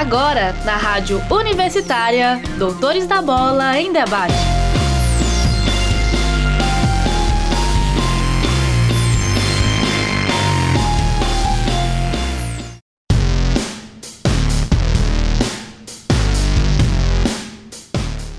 Agora, na Rádio Universitária, Doutores da Bola em Debate.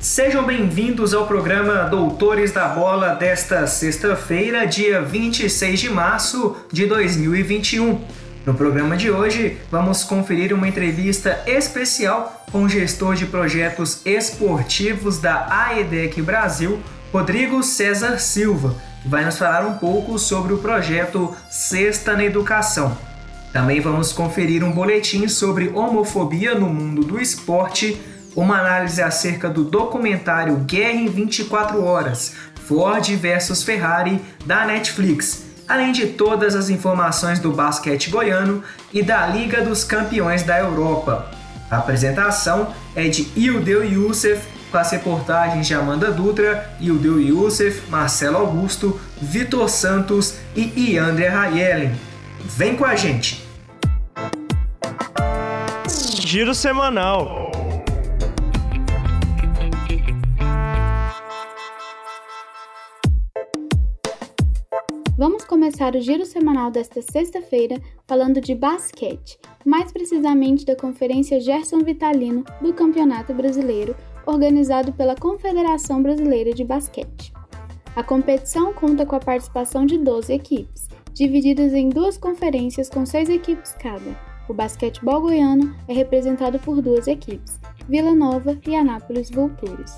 Sejam bem-vindos ao programa Doutores da Bola desta sexta-feira, dia 26 de março de 2021. No programa de hoje, vamos conferir uma entrevista especial com o gestor de projetos esportivos da AEDEC Brasil, Rodrigo César Silva, que vai nos falar um pouco sobre o projeto Sexta na Educação. Também vamos conferir um boletim sobre homofobia no mundo do esporte, uma análise acerca do documentário Guerra em 24 Horas, Ford versus Ferrari, da Netflix além de todas as informações do basquete goiano e da Liga dos Campeões da Europa. A apresentação é de Ildeu Youssef, com as reportagens de Amanda Dutra, Ildeu Youssef, Marcelo Augusto, Vitor Santos e Iandre Rayelen. Vem com a gente! Giro semanal. Começar o giro semanal desta sexta-feira falando de basquete, mais precisamente da Conferência Gerson Vitalino do Campeonato Brasileiro, organizado pela Confederação Brasileira de Basquete. A competição conta com a participação de 12 equipes, divididas em duas conferências com seis equipes cada. O basquetebol goiano é representado por duas equipes, Vila Nova e Anápolis Vultures.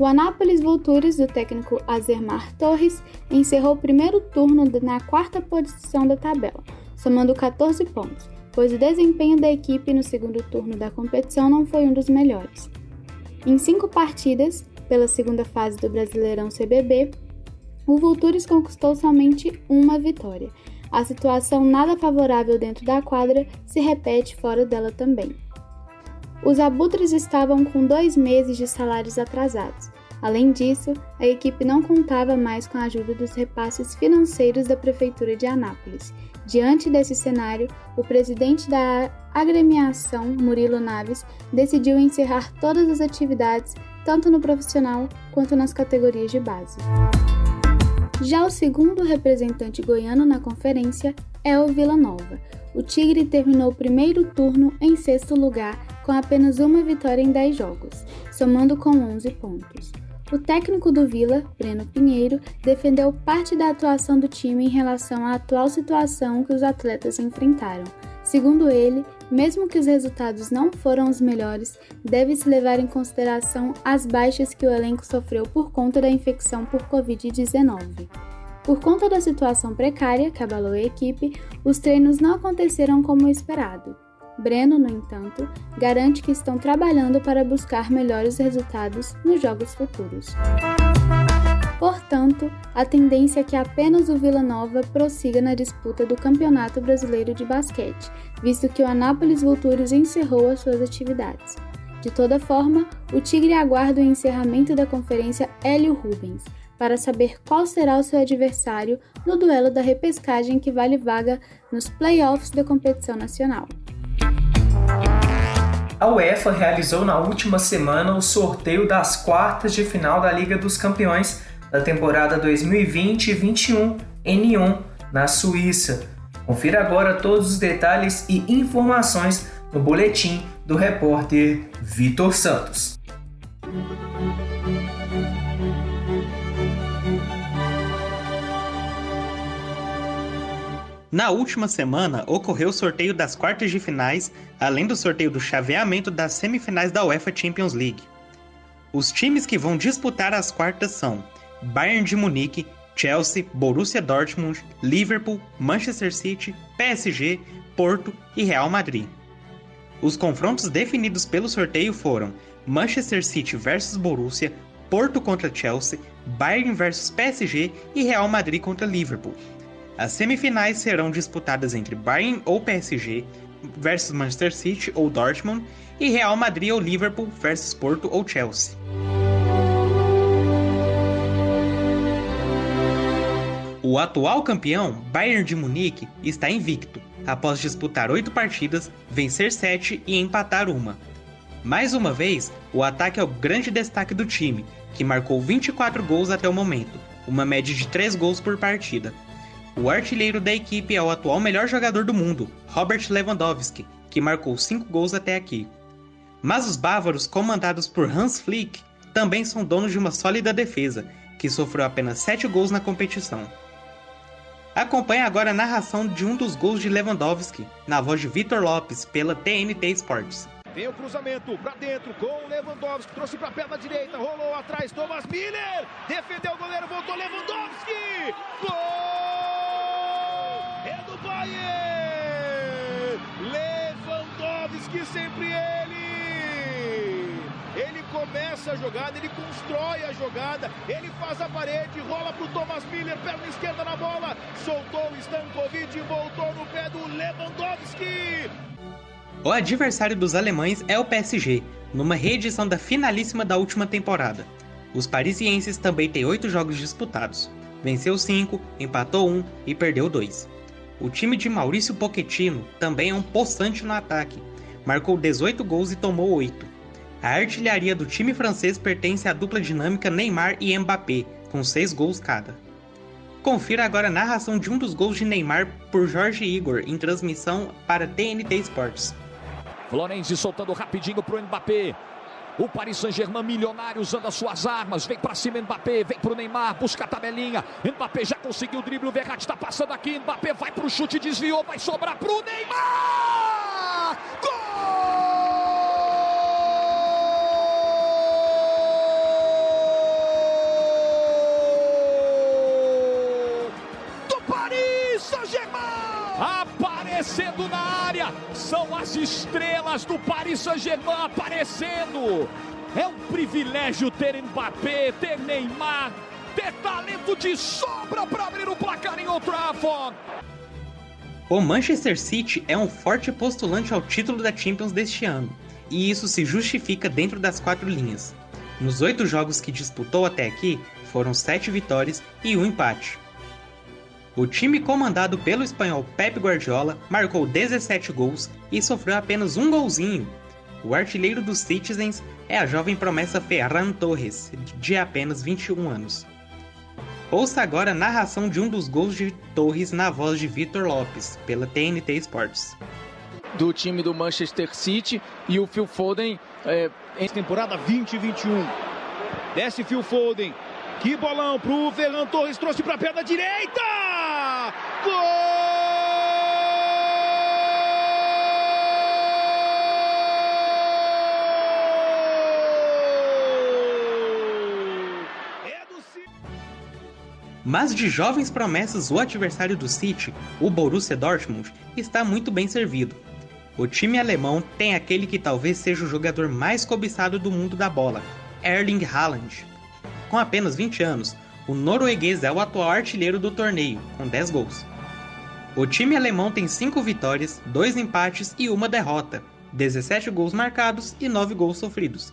O Anápolis Vultures, do técnico Azermar Torres, encerrou o primeiro turno na quarta posição da tabela, somando 14 pontos, pois o desempenho da equipe no segundo turno da competição não foi um dos melhores. Em cinco partidas, pela segunda fase do Brasileirão CBB, o Vultures conquistou somente uma vitória. A situação nada favorável dentro da quadra se repete fora dela também. Os abutres estavam com dois meses de salários atrasados. Além disso, a equipe não contava mais com a ajuda dos repasses financeiros da Prefeitura de Anápolis. Diante desse cenário, o presidente da agremiação, Murilo Naves, decidiu encerrar todas as atividades, tanto no profissional quanto nas categorias de base. Já o segundo representante goiano na conferência é o Vila Nova. O Tigre terminou o primeiro turno em sexto lugar com apenas uma vitória em 10 jogos, somando com 11 pontos. O técnico do Vila, Breno Pinheiro, defendeu parte da atuação do time em relação à atual situação que os atletas enfrentaram. Segundo ele, mesmo que os resultados não foram os melhores, deve-se levar em consideração as baixas que o elenco sofreu por conta da infecção por Covid-19. Por conta da situação precária que abalou a equipe, os treinos não aconteceram como esperado. Breno, no entanto, garante que estão trabalhando para buscar melhores resultados nos jogos futuros. Portanto, a tendência é que apenas o Vila Nova prossiga na disputa do Campeonato Brasileiro de Basquete, visto que o Anápolis Vultures encerrou as suas atividades. De toda forma, o Tigre aguarda o encerramento da Conferência Hélio Rubens, para saber qual será o seu adversário no duelo da repescagem que vale vaga nos playoffs da competição nacional. A UEFA realizou na última semana o sorteio das quartas de final da Liga dos Campeões da temporada 2020-21 em Nyon, na Suíça. Confira agora todos os detalhes e informações no boletim do repórter Vitor Santos. Na última semana, ocorreu o sorteio das quartas de finais, além do sorteio do chaveamento das semifinais da UEFA Champions League. Os times que vão disputar as quartas são Bayern de Munique, Chelsea, Borussia Dortmund, Liverpool, Manchester City, PSG, Porto e Real Madrid. Os confrontos definidos pelo sorteio foram Manchester City versus Borussia, Porto contra Chelsea, Bayern versus PSG e Real Madrid contra Liverpool. As semifinais serão disputadas entre Bayern ou PSG versus Manchester City ou Dortmund e Real Madrid ou Liverpool versus Porto ou Chelsea. O atual campeão, Bayern de Munique, está invicto, após disputar oito partidas, vencer sete e empatar uma. Mais uma vez, o ataque é o grande destaque do time, que marcou 24 gols até o momento, uma média de 3 gols por partida. O artilheiro da equipe é o atual melhor jogador do mundo, Robert Lewandowski, que marcou 5 gols até aqui. Mas os bávaros, comandados por Hans Flick, também são donos de uma sólida defesa, que sofreu apenas 7 gols na competição. Acompanhe agora a narração de um dos gols de Lewandowski, na voz de Vitor Lopes, pela TNT Sports. Vem o cruzamento para dentro com Lewandowski, trouxe para a perna direita, rolou atrás, Thomas Miller, defendeu o goleiro, voltou Lewandowski, gol! É do Bayern! Lewandowski sempre ele! Ele começa a jogada, ele constrói a jogada, ele faz a parede, rola para o Thomas Miller, perna esquerda na bola, soltou o Stankovic voltou no pé do Lewandowski. O adversário dos alemães é o PSG, numa reedição da finalíssima da última temporada. Os parisienses também têm oito jogos disputados. Venceu cinco, empatou um e perdeu dois. O time de Maurício Pochettino também é um possante no ataque. Marcou 18 gols e tomou 8. A artilharia do time francês pertence à dupla dinâmica Neymar e Mbappé, com 6 gols cada. Confira agora a narração de um dos gols de Neymar por Jorge Igor em transmissão para TNT Sports. Florenzi soltando rapidinho pro Mbappé. O Paris Saint-Germain milionário usando as suas armas. Vem para cima Mbappé, vem pro Neymar, busca a tabelinha. Mbappé já conseguiu o drible, o Verratti está passando aqui. Mbappé vai pro chute, desviou, vai sobrar pro Neymar! Aparecendo na área, são as estrelas do Paris Saint-Germain aparecendo. É um privilégio ter Mbappé, ter Neymar, ter talento de sobra para abrir o placar em Old Trafford. O Manchester City é um forte postulante ao título da Champions deste ano, e isso se justifica dentro das quatro linhas. Nos oito jogos que disputou até aqui, foram sete vitórias e um empate. O time comandado pelo espanhol Pep Guardiola marcou 17 gols e sofreu apenas um golzinho. O artilheiro dos Citizens é a jovem promessa Ferran Torres, de apenas 21 anos. Ouça agora a narração de um dos gols de Torres na voz de Vitor Lopes, pela TNT Sports. Do time do Manchester City e o Phil Foden é, em temporada 2021. Desce Phil Foden. Que bolão pro Ferran Torres, trouxe para a perna direita! Gol! É do City. Mas de jovens promessas, o adversário do City, o Borussia Dortmund, está muito bem servido. O time alemão tem aquele que talvez seja o jogador mais cobiçado do mundo da bola, Erling Haaland. Com apenas 20 anos, o norueguês é o atual artilheiro do torneio, com 10 gols. O time alemão tem 5 vitórias, 2 empates e uma derrota, 17 gols marcados e 9 gols sofridos.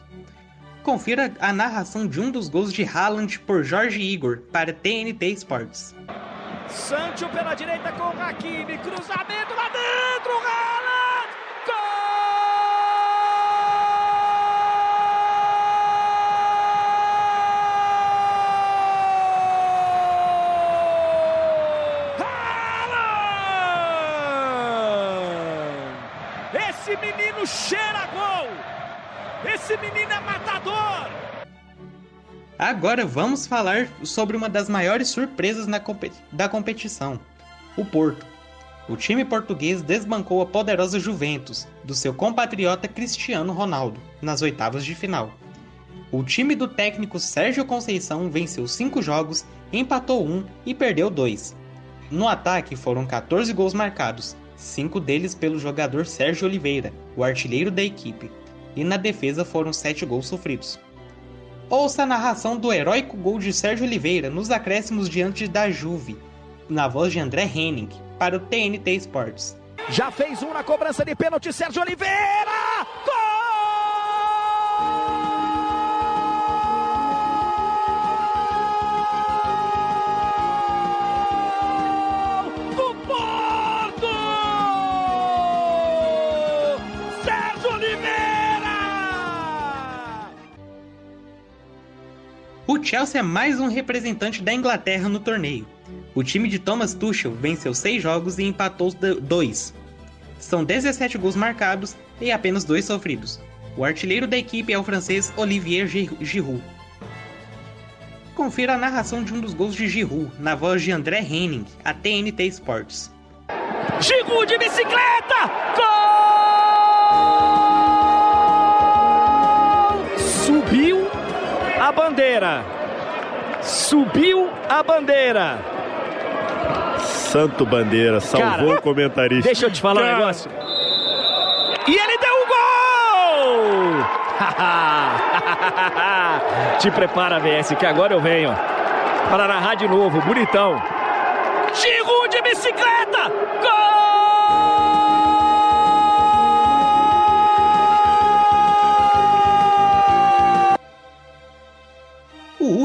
Confira a narração de um dos gols de Haaland por Jorge Igor para TNT Sports. Sancho pela direita com Hakimi, cruzamento lá dentro, Haaland! Gol! Haaland! Esse menino cheira gol! Esse menino é matador! Agora vamos falar sobre uma das maiores surpresas na compe- da competição: o Porto. O time português desbancou a poderosa Juventus, do seu compatriota Cristiano Ronaldo, nas oitavas de final. O time do técnico Sérgio Conceição venceu 5 jogos, empatou um e perdeu dois. No ataque foram 14 gols marcados, 5 deles pelo jogador Sérgio Oliveira, o artilheiro da equipe, e na defesa foram 7 gols sofridos. Ouça a narração do heróico gol de Sérgio Oliveira nos acréscimos diante da Juve, na voz de André Henning, para o TNT Sports. Já fez um na cobrança de pênalti, Sérgio Oliveira! Chelsea é mais um representante da Inglaterra no torneio. O time de Thomas Tuchel venceu seis jogos e empatou dois. São 17 gols marcados e apenas dois sofridos. O artilheiro da equipe é o francês Olivier Giroud. Confira a narração de um dos gols de Giroud, na voz de André Henning, a TNT Sports. Giroud de bicicleta! Gol! Subiu a bandeira. Subiu a bandeira. Santo Bandeira, salvou Cara, o comentarista. Deixa eu te falar Cara. um negócio. E ele deu o gol! te prepara, VS, que agora eu venho para narrar de novo, bonitão. Giroud de bicicleta!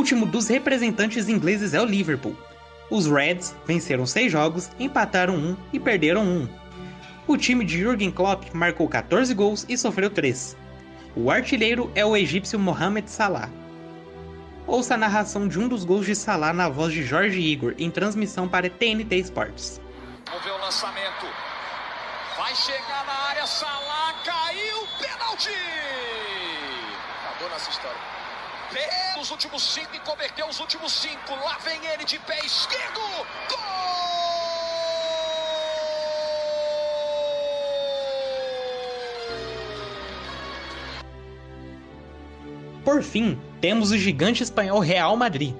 Último dos representantes ingleses é o Liverpool. Os Reds venceram seis jogos, empataram um e perderam um. O time de Jurgen Klopp marcou 14 gols e sofreu 3. O artilheiro é o egípcio Mohamed Salah. Ouça a narração de um dos gols de Salah na voz de Jorge Igor em transmissão para TNT Sports. Vamos ver o lançamento. Vai chegar na área, Salah caiu, pênalti! Acabou nossa história os últimos cinco e converteu os últimos cinco. Lá vem ele de pé esquerdo. Gol! Por fim, temos o gigante espanhol Real Madrid.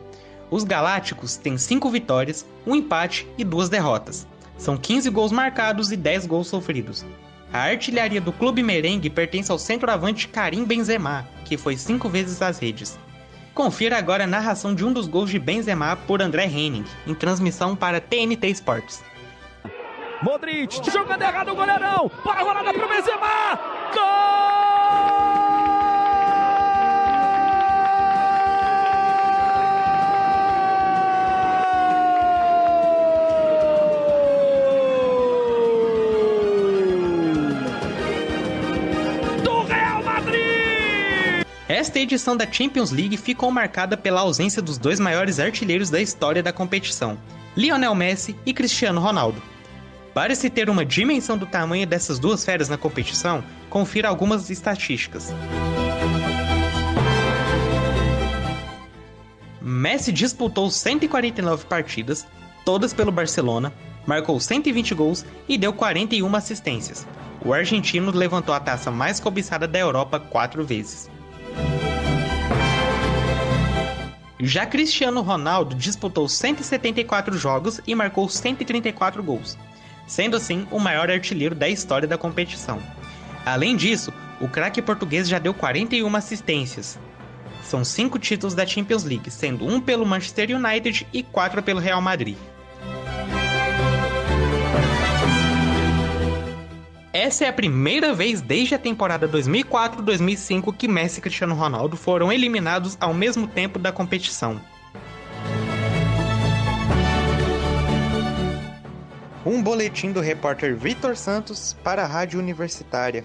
Os Galácticos têm 5 vitórias, um empate e duas derrotas. São 15 gols marcados e 10 gols sofridos. A artilharia do clube merengue pertence ao centroavante Karim Benzema, que foi cinco vezes às redes. Confira agora a narração de um dos gols de Benzema por André Henning, em transmissão para TNT Sports. Modric, jogando errado o goleirão, rolada Benzema, gol! Esta edição da Champions League ficou marcada pela ausência dos dois maiores artilheiros da história da competição, Lionel Messi e Cristiano Ronaldo. Para se ter uma dimensão do tamanho dessas duas feras na competição, confira algumas estatísticas. Messi disputou 149 partidas, todas pelo Barcelona, marcou 120 gols e deu 41 assistências. O argentino levantou a taça mais cobiçada da Europa quatro vezes. Já Cristiano Ronaldo disputou 174 jogos e marcou 134 gols, sendo assim o maior artilheiro da história da competição. Além disso, o craque português já deu 41 assistências. São cinco títulos da Champions League, sendo um pelo Manchester United e quatro pelo Real Madrid. Essa é a primeira vez desde a temporada 2004-2005 que Messi e Cristiano Ronaldo foram eliminados ao mesmo tempo da competição. Um boletim do repórter Vitor Santos para a Rádio Universitária.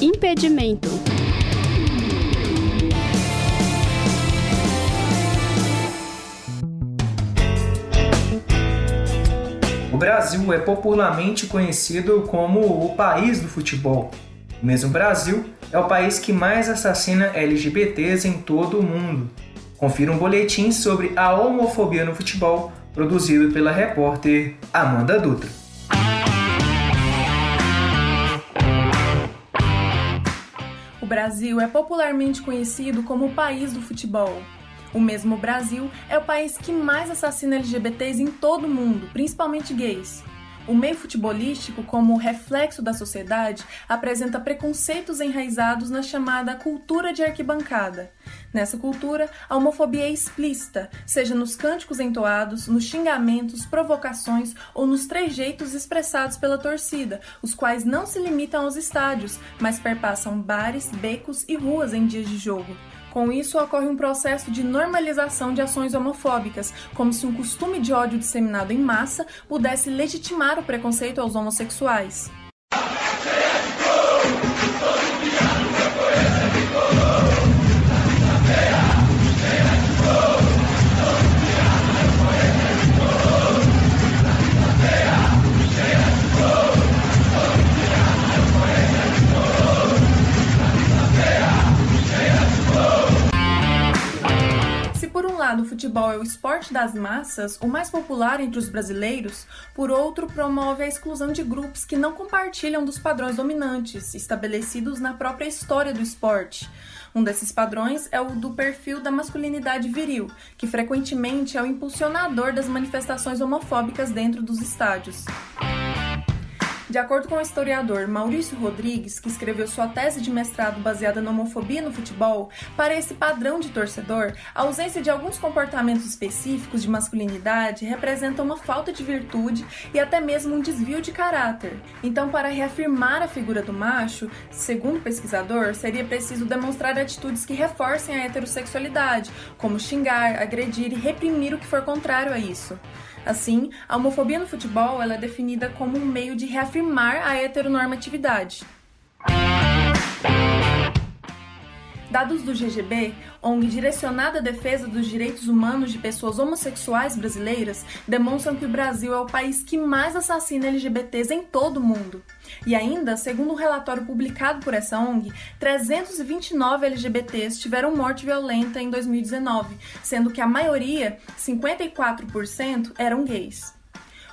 Impedimento Brasil é popularmente conhecido como o país do futebol. O mesmo Brasil é o país que mais assassina LGBTs em todo o mundo. Confira um boletim sobre a homofobia no futebol, produzido pela repórter Amanda Dutra. O Brasil é popularmente conhecido como o país do futebol. O mesmo Brasil é o país que mais assassina LGBTs em todo o mundo, principalmente gays. O meio futebolístico, como reflexo da sociedade, apresenta preconceitos enraizados na chamada cultura de arquibancada. Nessa cultura, a homofobia é explícita, seja nos cânticos entoados, nos xingamentos, provocações ou nos trejeitos expressados pela torcida, os quais não se limitam aos estádios, mas perpassam bares, becos e ruas em dias de jogo. Com isso, ocorre um processo de normalização de ações homofóbicas, como se um costume de ódio disseminado em massa pudesse legitimar o preconceito aos homossexuais. O futebol é o esporte das massas, o mais popular entre os brasileiros, por outro, promove a exclusão de grupos que não compartilham dos padrões dominantes estabelecidos na própria história do esporte. Um desses padrões é o do perfil da masculinidade viril, que frequentemente é o impulsionador das manifestações homofóbicas dentro dos estádios. De acordo com o historiador Maurício Rodrigues, que escreveu sua tese de mestrado baseada na homofobia no futebol, para esse padrão de torcedor, a ausência de alguns comportamentos específicos de masculinidade representa uma falta de virtude e até mesmo um desvio de caráter. Então, para reafirmar a figura do macho, segundo o pesquisador, seria preciso demonstrar atitudes que reforcem a heterossexualidade, como xingar, agredir e reprimir o que for contrário a isso. Assim, a homofobia no futebol é definida como um meio de reafirmar a heteronormatividade. Dados do GGB, ONG direcionada à defesa dos direitos humanos de pessoas homossexuais brasileiras, demonstram que o Brasil é o país que mais assassina LGBTs em todo o mundo. E ainda, segundo um relatório publicado por essa ONG, 329 LGBTs tiveram morte violenta em 2019, sendo que a maioria, 54%, eram gays.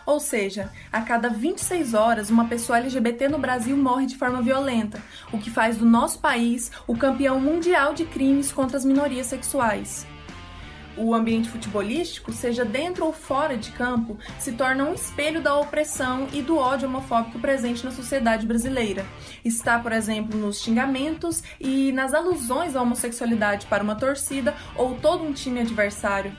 Ou seja, a cada 26 horas, uma pessoa LGBT no Brasil morre de forma violenta, o que faz do nosso país o campeão mundial de crimes contra as minorias sexuais o ambiente futebolístico, seja dentro ou fora de campo, se torna um espelho da opressão e do ódio homofóbico presente na sociedade brasileira. Está, por exemplo, nos xingamentos e nas alusões à homossexualidade para uma torcida ou todo um time adversário.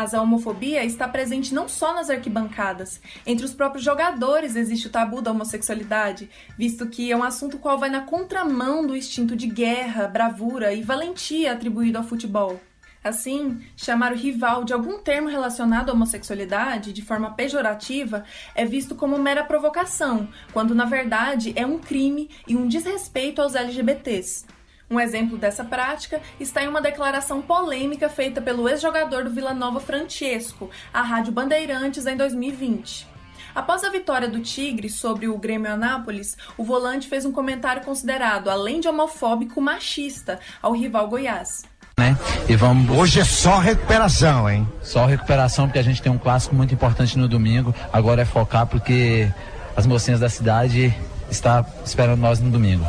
Mas a homofobia está presente não só nas arquibancadas. Entre os próprios jogadores existe o tabu da homossexualidade, visto que é um assunto qual vai na contramão do instinto de guerra, bravura e valentia atribuído ao futebol. Assim, chamar o rival de algum termo relacionado à homossexualidade de forma pejorativa é visto como mera provocação, quando na verdade é um crime e um desrespeito aos LGBTs. Um exemplo dessa prática está em uma declaração polêmica feita pelo ex-jogador do Vila Nova Francesco à Rádio Bandeirantes em 2020. Após a vitória do Tigre sobre o Grêmio Anápolis, o volante fez um comentário considerado, além de homofóbico, machista ao rival Goiás. Né? E vamos... Hoje é só recuperação, hein? Só recuperação, porque a gente tem um clássico muito importante no domingo. Agora é focar porque as mocinhas da cidade estão esperando nós no domingo.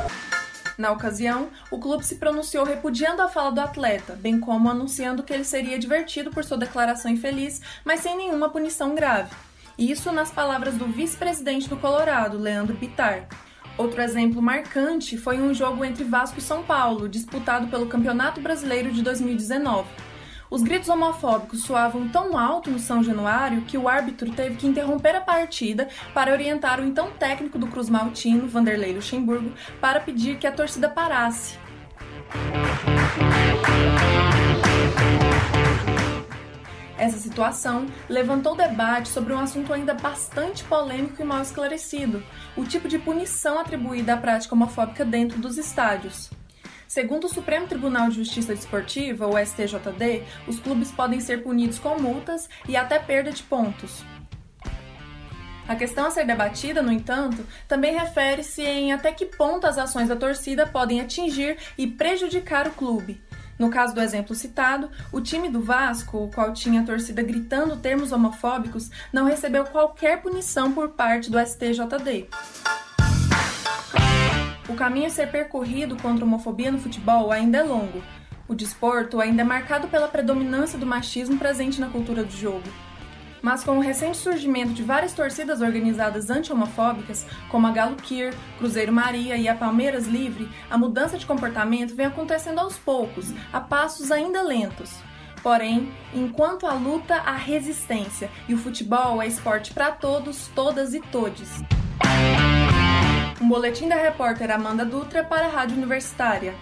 Na ocasião, o clube se pronunciou repudiando a fala do atleta, bem como anunciando que ele seria divertido por sua declaração infeliz, mas sem nenhuma punição grave. Isso nas palavras do vice-presidente do Colorado, Leandro Pitar. Outro exemplo marcante foi um jogo entre Vasco e São Paulo, disputado pelo Campeonato Brasileiro de 2019. Os gritos homofóbicos soavam tão alto no São Januário que o árbitro teve que interromper a partida para orientar o então técnico do Cruz Maltino, Vanderlei Luxemburgo, para pedir que a torcida parasse. Essa situação levantou debate sobre um assunto ainda bastante polêmico e mal esclarecido: o tipo de punição atribuída à prática homofóbica dentro dos estádios. Segundo o Supremo Tribunal de Justiça Desportiva, o STJD, os clubes podem ser punidos com multas e até perda de pontos. A questão a ser debatida, no entanto, também refere-se em até que ponto as ações da torcida podem atingir e prejudicar o clube. No caso do exemplo citado, o time do Vasco, o qual tinha a torcida gritando termos homofóbicos, não recebeu qualquer punição por parte do STJD. O caminho a ser percorrido contra a homofobia no futebol ainda é longo. O desporto ainda é marcado pela predominância do machismo presente na cultura do jogo. Mas com o recente surgimento de várias torcidas organizadas anti-homofóbicas, como a Galo Kier, Cruzeiro Maria e a Palmeiras Livre, a mudança de comportamento vem acontecendo aos poucos, a passos ainda lentos. Porém, enquanto a luta, a resistência e o futebol é esporte para todos, todas e todes. Um boletim da repórter Amanda Dutra para a Rádio Universitária.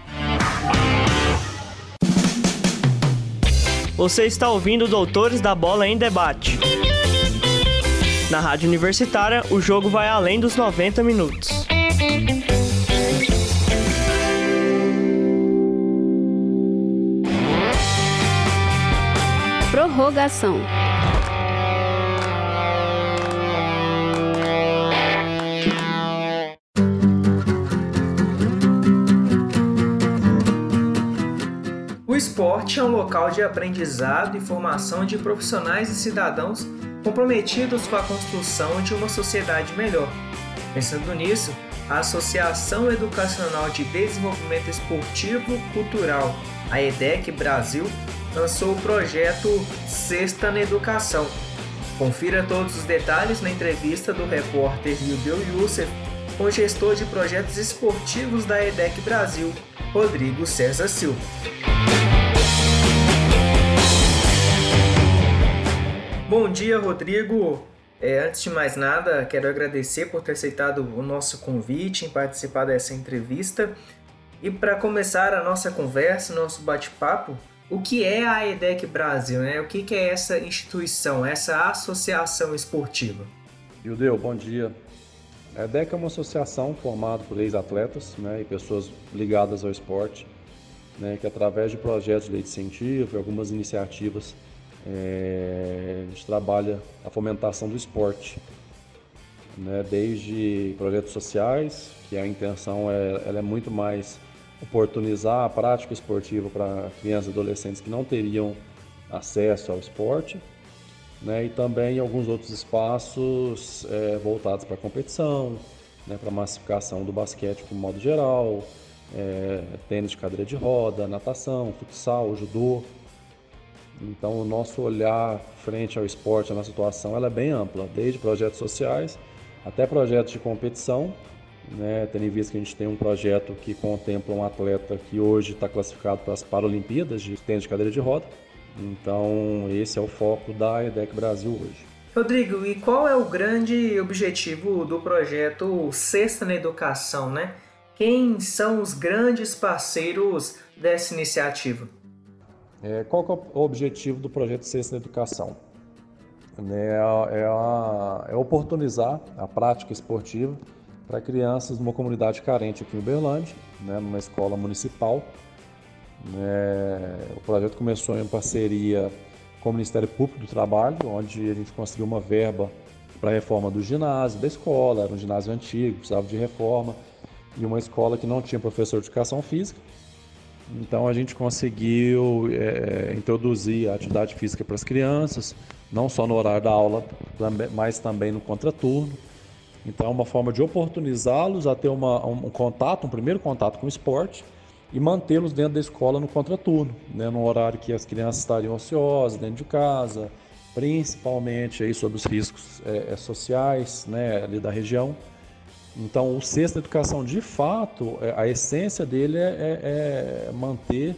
Você está ouvindo Doutores da Bola em Debate. Na Rádio Universitária, o jogo vai além dos 90 minutos. Prorrogação. É um local de aprendizado e formação de profissionais e cidadãos comprometidos com a construção de uma sociedade melhor. Pensando nisso, a Associação Educacional de Desenvolvimento Esportivo Cultural, a EDEC Brasil, lançou o projeto Sexta na Educação. Confira todos os detalhes na entrevista do repórter Yudeu Youssef com o gestor de projetos esportivos da EDEC Brasil, Rodrigo César Silva. Bom dia, Rodrigo. É, antes de mais nada, quero agradecer por ter aceitado o nosso convite em participar dessa entrevista. E para começar a nossa conversa, nosso bate-papo, o que é a EDEC Brasil? Né? O que, que é essa instituição, essa associação esportiva? Judeu, bom dia. A EDEC é uma associação formada por ex-atletas né, e pessoas ligadas ao esporte, né, que através de projetos de lei de incentivo e algumas iniciativas é, a gente trabalha a fomentação do esporte, né? desde projetos sociais, que a intenção é, ela é muito mais oportunizar a prática esportiva para crianças e adolescentes que não teriam acesso ao esporte, né? e também alguns outros espaços é, voltados para competição, né? para massificação do basquete de modo geral, é, tênis de cadeira de roda, natação, futsal, judô. Então, o nosso olhar frente ao esporte, a nossa situação, ela é bem ampla, desde projetos sociais até projetos de competição, né? tendo em vista que a gente tem um projeto que contempla um atleta que hoje está classificado para as Paralimpíadas de tênis de cadeira de roda. Então, esse é o foco da EDEC Brasil hoje. Rodrigo, e qual é o grande objetivo do projeto Sexta na Educação, né? Quem são os grandes parceiros dessa iniciativa? É, qual é o objetivo do projeto Ciência na Educação? É, é, a, é oportunizar a prática esportiva para crianças numa comunidade carente aqui em Uberlândia, né, numa escola municipal. É, o projeto começou em parceria com o Ministério Público do Trabalho, onde a gente conseguiu uma verba para a reforma do ginásio, da escola, era um ginásio antigo, precisava de reforma, e uma escola que não tinha professor de educação física. Então a gente conseguiu é, introduzir a atividade física para as crianças, não só no horário da aula, mas também no contraturno. Então é uma forma de oportunizá-los a ter uma, um contato, um primeiro contato com o esporte e mantê-los dentro da escola no contraturno, né, no horário que as crianças estariam ociosas, dentro de casa, principalmente aí sobre os riscos é, sociais né, ali da região. Então, o sexto educação, de fato, é, a essência dele é, é, é manter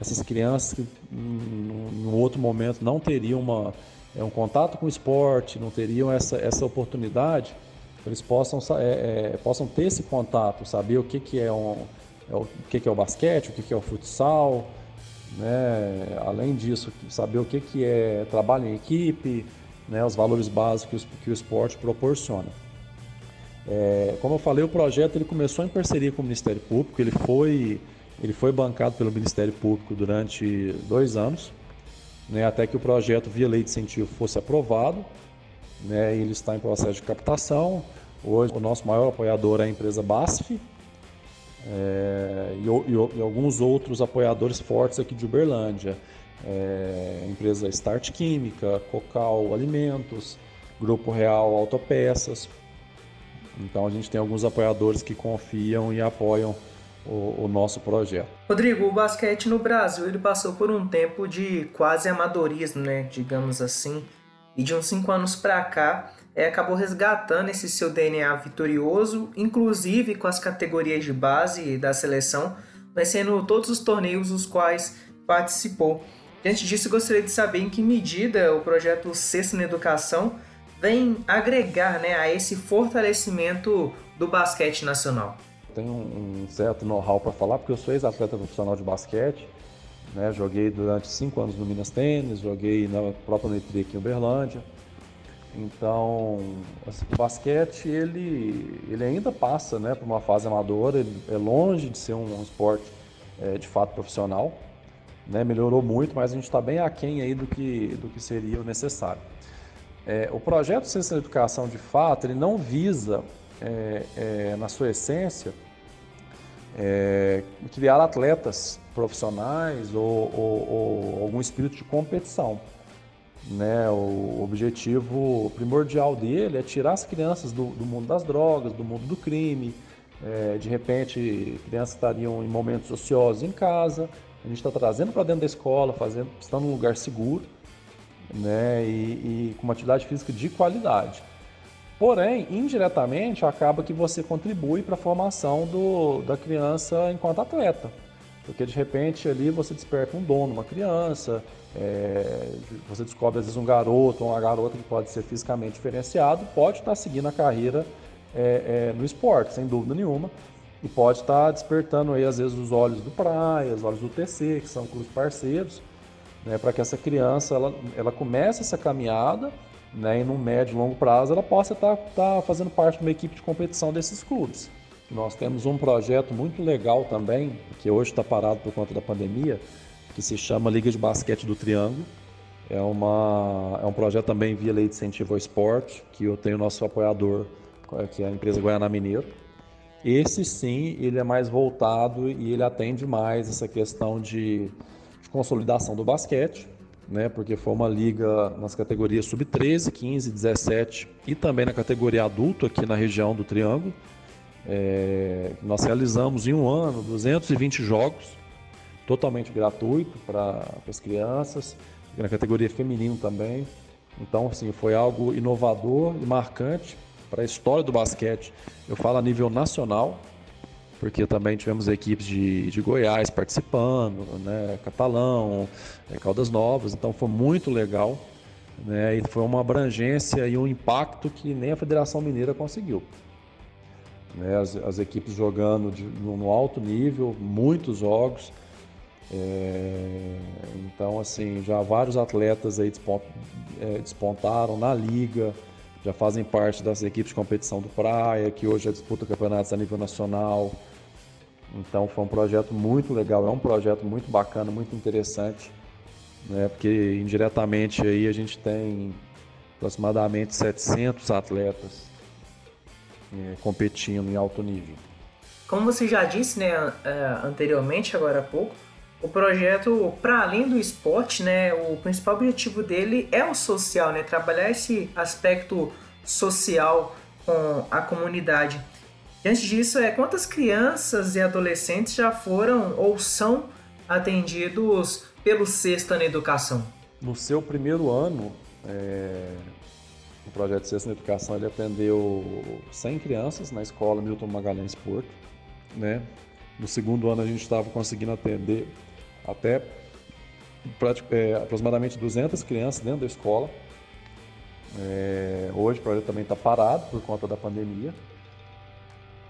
essas crianças que, em outro momento, não teriam uma, é, um contato com o esporte, não teriam essa, essa oportunidade, eles possam, é, é, possam ter esse contato, saber o que, que, é, um, é o que, que é o basquete, o que, que é o futsal, né? além disso, saber o que, que é trabalho em equipe, né? os valores básicos que o esporte proporciona. É, como eu falei, o projeto ele começou em parceria com o Ministério Público, ele foi, ele foi bancado pelo Ministério Público durante dois anos, né, até que o projeto via lei de incentivo fosse aprovado. Né, ele está em processo de captação. Hoje o nosso maior apoiador é a empresa BASF é, e, e, e, alguns outros apoiadores fortes aqui de Uberlândia. É, empresa Start Química, Cocal Alimentos, Grupo Real Autopeças, então a gente tem alguns apoiadores que confiam e apoiam o, o, nosso projeto. Rodrigo, o basquete no Brasil ele passou por um tempo de quase amadorismo, né, digamos assim. e de uns 5 anos para cá é, acabou resgatando esse seu DNA vitorioso, inclusive com as categorias de base da seleção, vencendo todos os torneios os quais participou. Diante disso, gostaria de saber em que medida o projeto Sexta na Educação vem agregar né, a esse fortalecimento do basquete nacional. Tenho um certo know-how para falar, porque eu sou ex-atleta profissional de basquete, né, joguei durante cinco anos no Minas Tênis, joguei na própria Netri aqui em Uberlândia. Então, assim, o basquete ele, ele ainda passa né, por uma fase amadora, ele é longe de ser um, um esporte é, de fato profissional. Né, melhorou muito, mas a gente está bem aquém aí do que, do que seria o necessário. É, o projeto Ciência da Educação, de fato, ele não visa, é, é na sua essência, é, criar atletas profissionais ou, ou, ou, algum espírito de competição. Né? O objetivo primordial dele é tirar as crianças do, do mundo das drogas, do mundo do crime. É, de repente, crianças estariam em momentos ociosos em casa. A gente está trazendo para dentro da escola, fazendo, estando num lugar seguro né? e, e com uma atividade física de qualidade. Porém, indiretamente, acaba que você contribui para a formação do, da criança enquanto atleta. Porque de repente ali você desperta um dom numa criança, é, você descobre às vezes um garoto ou uma garota que pode ser fisicamente diferenciado, pode estar seguindo a carreira é, é, no esporte, sem dúvida nenhuma, e pode estar despertando aí às vezes os olhos do Praia, os olhos do TC, que são clubes parceiros, né, para que essa criança ela, ela comece essa caminhada né, e no médio e longo prazo ela possa estar, estar fazendo parte de uma equipe de competição desses clubes. Nós temos um projeto muito legal também, que hoje está parado por conta da pandemia, que se chama Liga de Basquete do Triângulo. É, uma, é um projeto também via Lei de Incentivo ao Esporte, que eu tenho nosso apoiador, que é a empresa Guiana Mineiro. Esse sim, ele é mais voltado e ele atende mais essa questão de consolidação do basquete, né, porque foi uma liga nas categorias sub-13, 15, 17 e também na categoria adulto aqui na região do Triângulo. É, nós realizamos em um ano 220 jogos, totalmente gratuito para as crianças, na categoria feminino também. Então, assim, foi algo inovador e marcante para a história do basquete. Eu falo a nível nacional, porque também tivemos equipes de, de Goiás participando, né, Catalão, é, Caldas Novas, então foi muito legal. Né, e foi uma abrangência e um impacto que nem a Federação Mineira conseguiu né? as, as equipes jogando de, no, alto nível, muitos jogos. É, então, assim, já vários atletas aí despont, é, despontaram na liga, já fazem parte das equipes de competição do Praia, que hoje já disputa campeonatos a nível nacional. Então, foi um projeto muito legal, é um projeto muito bacana, muito interessante, né? porque indiretamente aí a gente tem aproximadamente 700 atletas é, competindo em alto nível. Como você já disse né, é, anteriormente, agora há pouco, o projeto, para além do esporte, né, o principal objetivo dele é o social, né, trabalhar esse aspecto social com a comunidade. Diante disso, é quantas crianças e adolescentes já foram ou são atendidos pelo Sexta na Educação? No seu primeiro ano, é, o projeto Sexta na Educação ele atendeu 100 crianças na escola Milton Magalhães Porto. Né? No segundo ano a gente estava conseguindo atender até é, aproximadamente 200 crianças dentro da escola. É, hoje o projeto também está parado por conta da pandemia.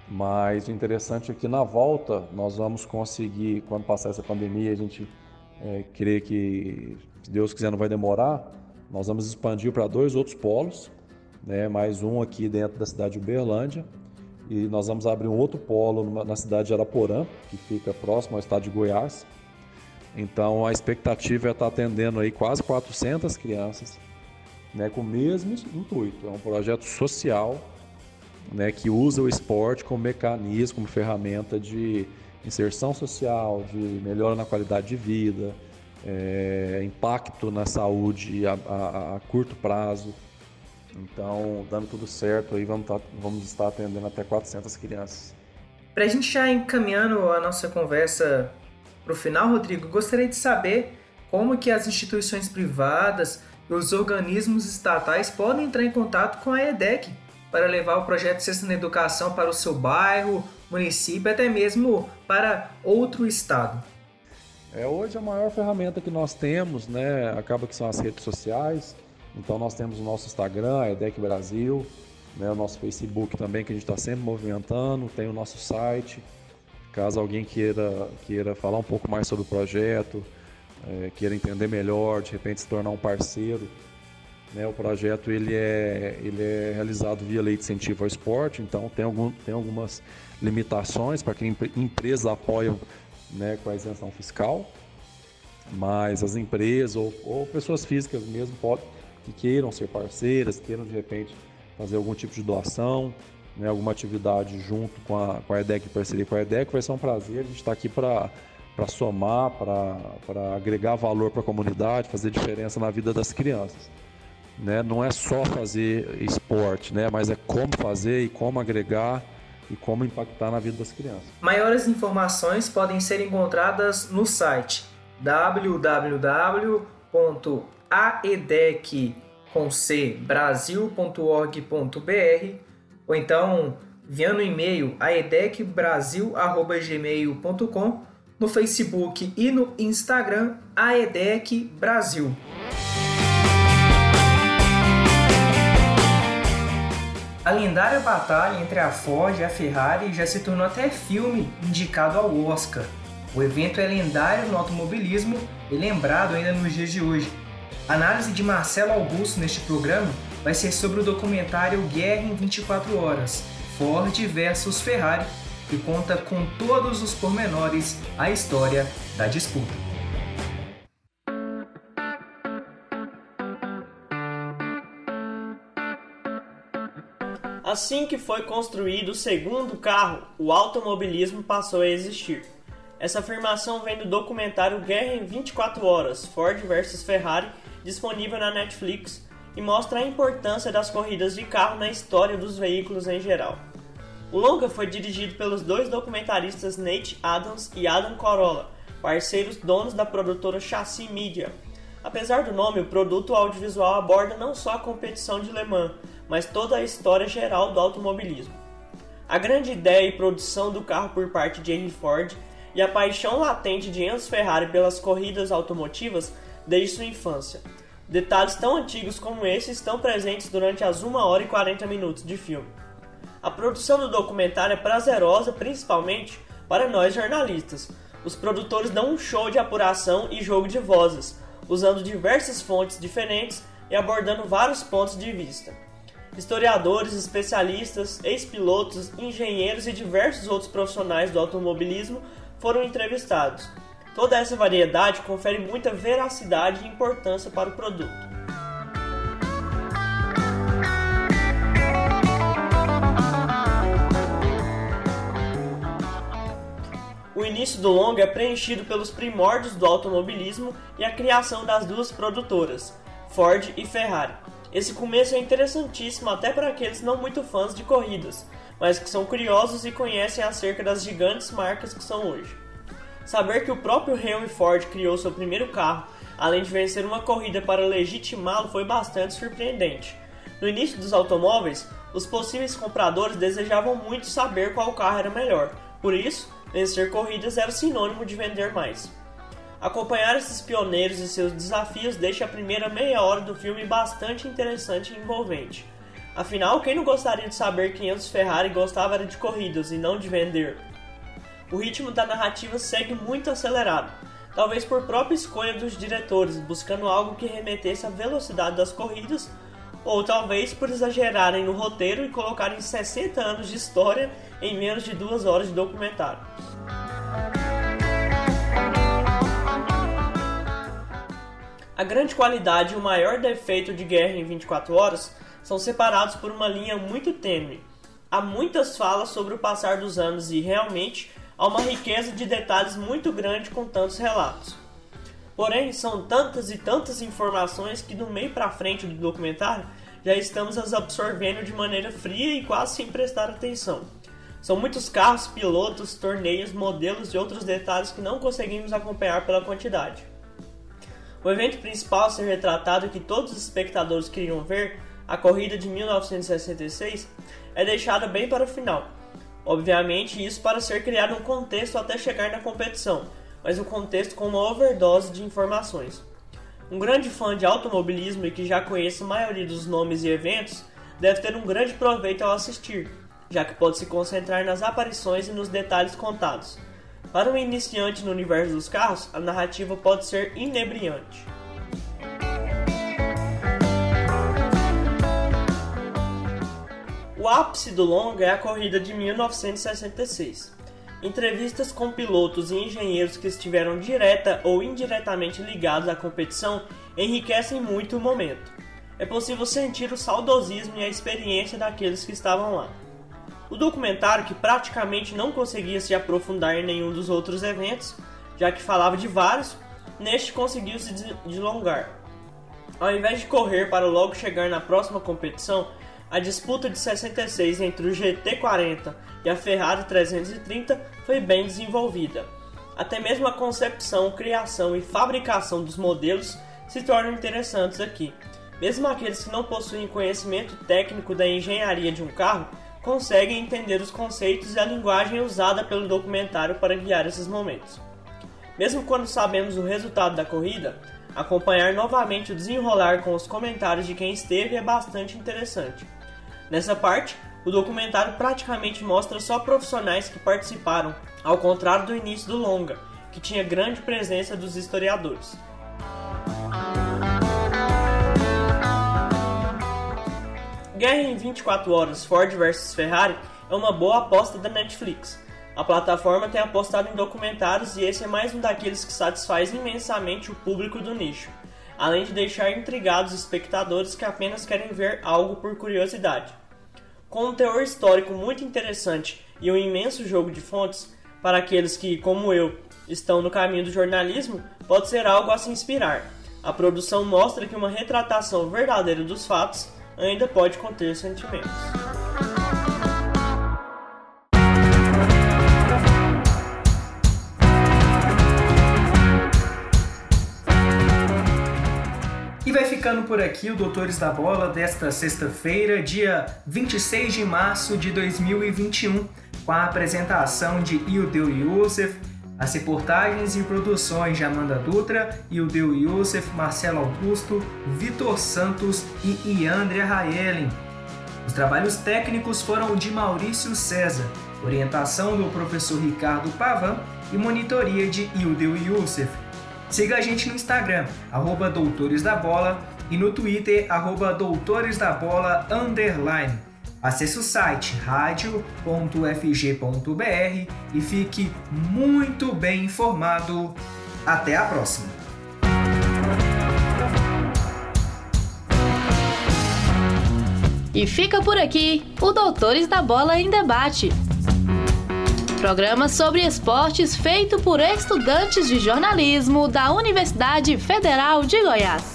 Mas o interessante é que na volta nós vamos conseguir, quando passar essa pandemia, a gente é, crê que, se Deus quiser, não vai demorar, nós vamos expandir para dois outros polos, né? mais um aqui dentro da cidade de Uberlândia, e nós vamos abrir um outro polo na cidade de Araporã, que fica próximo ao estado de Goiás. Então a expectativa é estar atendendo aí quase 400 crianças, né, com o mesmo intuito. É um projeto social, né, que usa o esporte como mecanismo, como ferramenta de inserção social, de melhora na qualidade de vida, é, impacto na saúde a, a, a, curto prazo. Então, dando tudo certo, aí vamos, tá, vamos estar atendendo até 400 crianças. Para a gente já encaminhando a nossa conversa para o final, Rodrigo, gostaria de saber como que as instituições privadas os organismos estatais podem entrar em contato com a EDEC para levar o projeto Sexta na Educação para o seu bairro, município, até mesmo para outro estado. É, hoje a maior ferramenta que nós temos, né, acaba que são as redes sociais. Então nós temos o nosso Instagram, a EDEC Brasil, né, o nosso Facebook também, que a gente está sempre movimentando, tem o nosso site. Caso alguém queira, queira falar um pouco mais sobre o projeto, é, queira entender melhor, de repente se tornar um parceiro, né, o projeto ele é, ele é realizado via lei de incentivo ao esporte, então tem, algum, tem algumas limitações para que empresas apoiam né, com a isenção fiscal, mas as empresas ou, ou pessoas físicas mesmo podem, que queiram ser parceiras, queiram de repente fazer algum tipo de doação, né, alguma atividade junto com a, com a EDEC, parceria com a EDEC, vai ser um prazer. A gente está aqui para para somar, para agregar valor para a comunidade, fazer diferença na vida das crianças. Né? Não é só fazer esporte, né? mas é como fazer e como agregar e como impactar na vida das crianças. Maiores informações podem ser encontradas no site www.aedecbrasil.org.br ou então enviando um e-mail a edecbrasil.gmail.com no Facebook e no Instagram a A lendária batalha entre a Ford e a Ferrari já se tornou até filme indicado ao Oscar. O evento é lendário no automobilismo e lembrado ainda nos dias de hoje. A análise de Marcelo Augusto neste programa vai ser sobre o documentário Guerra em 24 Horas Ford versus Ferrari, que conta com todos os pormenores a história da disputa. Assim que foi construído o segundo carro, o automobilismo passou a existir. Essa afirmação vem do documentário Guerra em 24 Horas Ford vs Ferrari, disponível na Netflix, e mostra a importância das corridas de carro na história dos veículos em geral. O longa foi dirigido pelos dois documentaristas Nate Adams e Adam Corolla, parceiros donos da produtora Chassis Media. Apesar do nome, o produto audiovisual aborda não só a competição de Le Mans, mas toda a história geral do automobilismo. A grande ideia e produção do carro por parte de Henry Ford e a paixão latente de Enzo Ferrari pelas corridas automotivas desde sua infância. Detalhes tão antigos como esse estão presentes durante as 1 hora e 40 minutos de filme. A produção do documentário é prazerosa principalmente para nós jornalistas. Os produtores dão um show de apuração e jogo de vozes, usando diversas fontes diferentes e abordando vários pontos de vista. Historiadores, especialistas, ex-pilotos, engenheiros e diversos outros profissionais do automobilismo foram entrevistados. Toda essa variedade confere muita veracidade e importância para o produto. O início do longa é preenchido pelos primórdios do automobilismo e a criação das duas produtoras, Ford e Ferrari. Esse começo é interessantíssimo até para aqueles não muito fãs de corridas, mas que são curiosos e conhecem acerca das gigantes marcas que são hoje. Saber que o próprio Henry Ford criou seu primeiro carro, além de vencer uma corrida para legitimá-lo, foi bastante surpreendente. No início dos automóveis, os possíveis compradores desejavam muito saber qual carro era melhor, por isso, vencer corridas era sinônimo de vender mais. Acompanhar esses pioneiros e seus desafios deixa a primeira meia hora do filme bastante interessante e envolvente. Afinal, quem não gostaria de saber que Enzo Ferrari gostava de corridas e não de vender? O ritmo da narrativa segue muito acelerado, talvez por própria escolha dos diretores, buscando algo que remetesse à velocidade das corridas, ou talvez por exagerarem no roteiro e colocarem 60 anos de história em menos de duas horas de documentário. A grande qualidade e o maior defeito de Guerra em 24 Horas são separados por uma linha muito tênue. Há muitas falas sobre o passar dos anos e, realmente, há uma riqueza de detalhes muito grande com tantos relatos. Porém, são tantas e tantas informações que do meio para frente do documentário já estamos as absorvendo de maneira fria e quase sem prestar atenção. São muitos carros, pilotos, torneios, modelos e outros detalhes que não conseguimos acompanhar pela quantidade. O evento principal a ser retratado que todos os espectadores queriam ver, a corrida de 1966, é deixado bem para o final. Obviamente, isso para ser criado um contexto até chegar na competição, mas um contexto com uma overdose de informações. Um grande fã de automobilismo e que já conhece a maioria dos nomes e eventos deve ter um grande proveito ao assistir, já que pode se concentrar nas aparições e nos detalhes contados. Para um iniciante no universo dos carros, a narrativa pode ser inebriante. O ápice do longa é a corrida de 1966. Entrevistas com pilotos e engenheiros que estiveram direta ou indiretamente ligados à competição enriquecem muito o momento. É possível sentir o saudosismo e a experiência daqueles que estavam lá. O documentário, que praticamente não conseguia se aprofundar em nenhum dos outros eventos, já que falava de vários, neste conseguiu se deslongar. Ao invés de correr para logo chegar na próxima competição, a disputa de 66 entre o GT40 e a Ferrari 330 foi bem desenvolvida. Até mesmo a concepção, criação e fabricação dos modelos se tornam interessantes aqui. Mesmo aqueles que não possuem conhecimento técnico da engenharia de um carro conseguem entender os conceitos e a linguagem usada pelo documentário para guiar esses momentos. Mesmo quando sabemos o resultado da corrida, acompanhar novamente o desenrolar com os comentários de quem esteve é bastante interessante. Nessa parte, o documentário praticamente mostra só profissionais que participaram, ao contrário do início do longa, que tinha grande presença dos historiadores. Guerra em 24 Horas Ford vs Ferrari é uma boa aposta da Netflix. A plataforma tem apostado em documentários e esse é mais um daqueles que satisfaz imensamente o público do nicho, além de deixar intrigados espectadores que apenas querem ver algo por curiosidade. Com um teor histórico muito interessante e um imenso jogo de fontes, para aqueles que, como eu, estão no caminho do jornalismo, pode ser algo a se inspirar. A produção mostra que uma retratação verdadeira dos fatos ainda pode conter sentimentos. E vai ficando por aqui o Doutores da Bola desta sexta-feira, dia 26 de março de 2021, com a apresentação de Ildeu Youssef, as reportagens e produções de Amanda Dutra, Ildeu Youssef, Marcelo Augusto, Vitor Santos e Iandria Raelen. Os trabalhos técnicos foram de Maurício César, orientação do professor Ricardo Pavan e monitoria de Ildeu Youssef. Siga a gente no Instagram, arroba Doutores da Bola, e no Twitter, arroba Doutores da Bola, underline. Acesse o site radio.fg.br e fique muito bem informado. Até a próxima! E fica por aqui o Doutores da Bola em Debate. Programa sobre esportes feito por estudantes de jornalismo da Universidade Federal de Goiás.